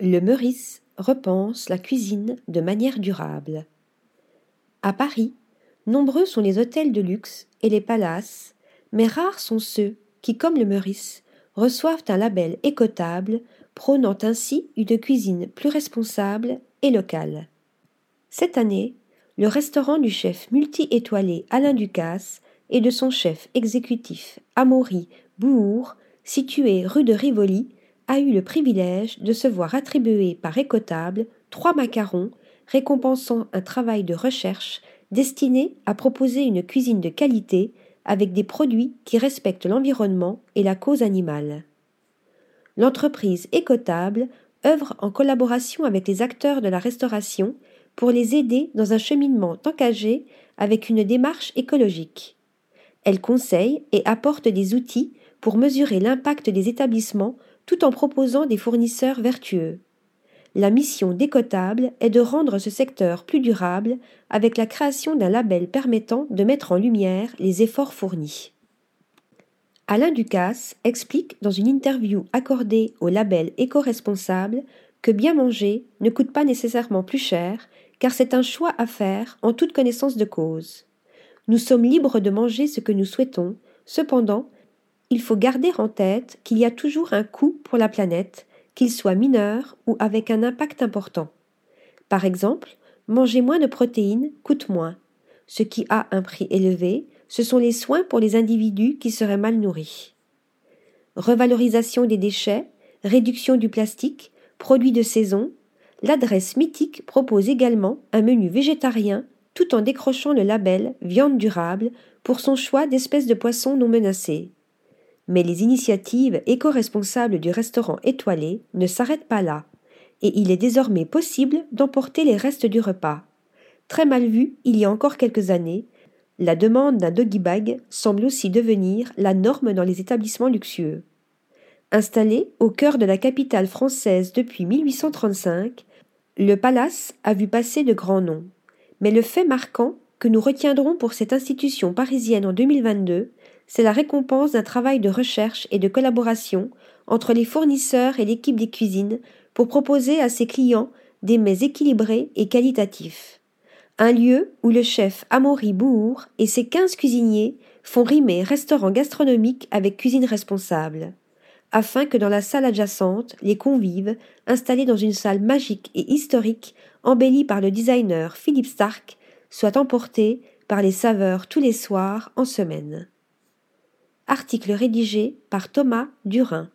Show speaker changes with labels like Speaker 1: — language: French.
Speaker 1: Le Meurice repense la cuisine de manière durable. À Paris, nombreux sont les hôtels de luxe et les palaces, mais rares sont ceux qui, comme le Meurice, reçoivent un label écotable, prônant ainsi une cuisine plus responsable et locale. Cette année, le restaurant du chef multi-étoilé Alain Ducasse et de son chef exécutif Amaury Bouhour, situé rue de Rivoli, a eu le privilège de se voir attribuer par Écotable trois macarons récompensant un travail de recherche destiné à proposer une cuisine de qualité avec des produits qui respectent l'environnement et la cause animale. L'entreprise Écotable œuvre en collaboration avec les acteurs de la restauration pour les aider dans un cheminement engagé avec une démarche écologique. Elle conseille et apporte des outils pour mesurer l'impact des établissements tout en proposant des fournisseurs vertueux. La mission d'Écotable est de rendre ce secteur plus durable avec la création d'un label permettant de mettre en lumière les efforts fournis. Alain Ducasse explique dans une interview accordée au label éco-responsable que bien manger ne coûte pas nécessairement plus cher, car c'est un choix à faire en toute connaissance de cause. Nous sommes libres de manger ce que nous souhaitons, cependant, il faut garder en tête qu'il y a toujours un coût pour la planète, qu'il soit mineur ou avec un impact important. Par exemple, manger moins de protéines coûte moins. Ce qui a un prix élevé, ce sont les soins pour les individus qui seraient mal nourris. Revalorisation des déchets, réduction du plastique, produits de saison, l'adresse mythique propose également un menu végétarien tout en décrochant le label viande durable pour son choix d'espèces de poissons non menacées. Mais les initiatives éco-responsables du restaurant étoilé ne s'arrêtent pas là, et il est désormais possible d'emporter les restes du repas. Très mal vu il y a encore quelques années, la demande d'un doggy bag semble aussi devenir la norme dans les établissements luxueux. Installé au cœur de la capitale française depuis 1835, le palace a vu passer de grands noms. Mais le fait marquant que nous retiendrons pour cette institution parisienne en 2022, c'est la récompense d'un travail de recherche et de collaboration entre les fournisseurs et l'équipe des cuisines pour proposer à ses clients des mets équilibrés et qualitatifs. Un lieu où le chef Amaury Bouhour et ses quinze cuisiniers font rimer restaurant gastronomique avec cuisine responsable, afin que dans la salle adjacente, les convives, installés dans une salle magique et historique, embellie par le designer Philippe Stark, soient emportés par les saveurs tous les soirs en semaine. Article rédigé par Thomas Durin.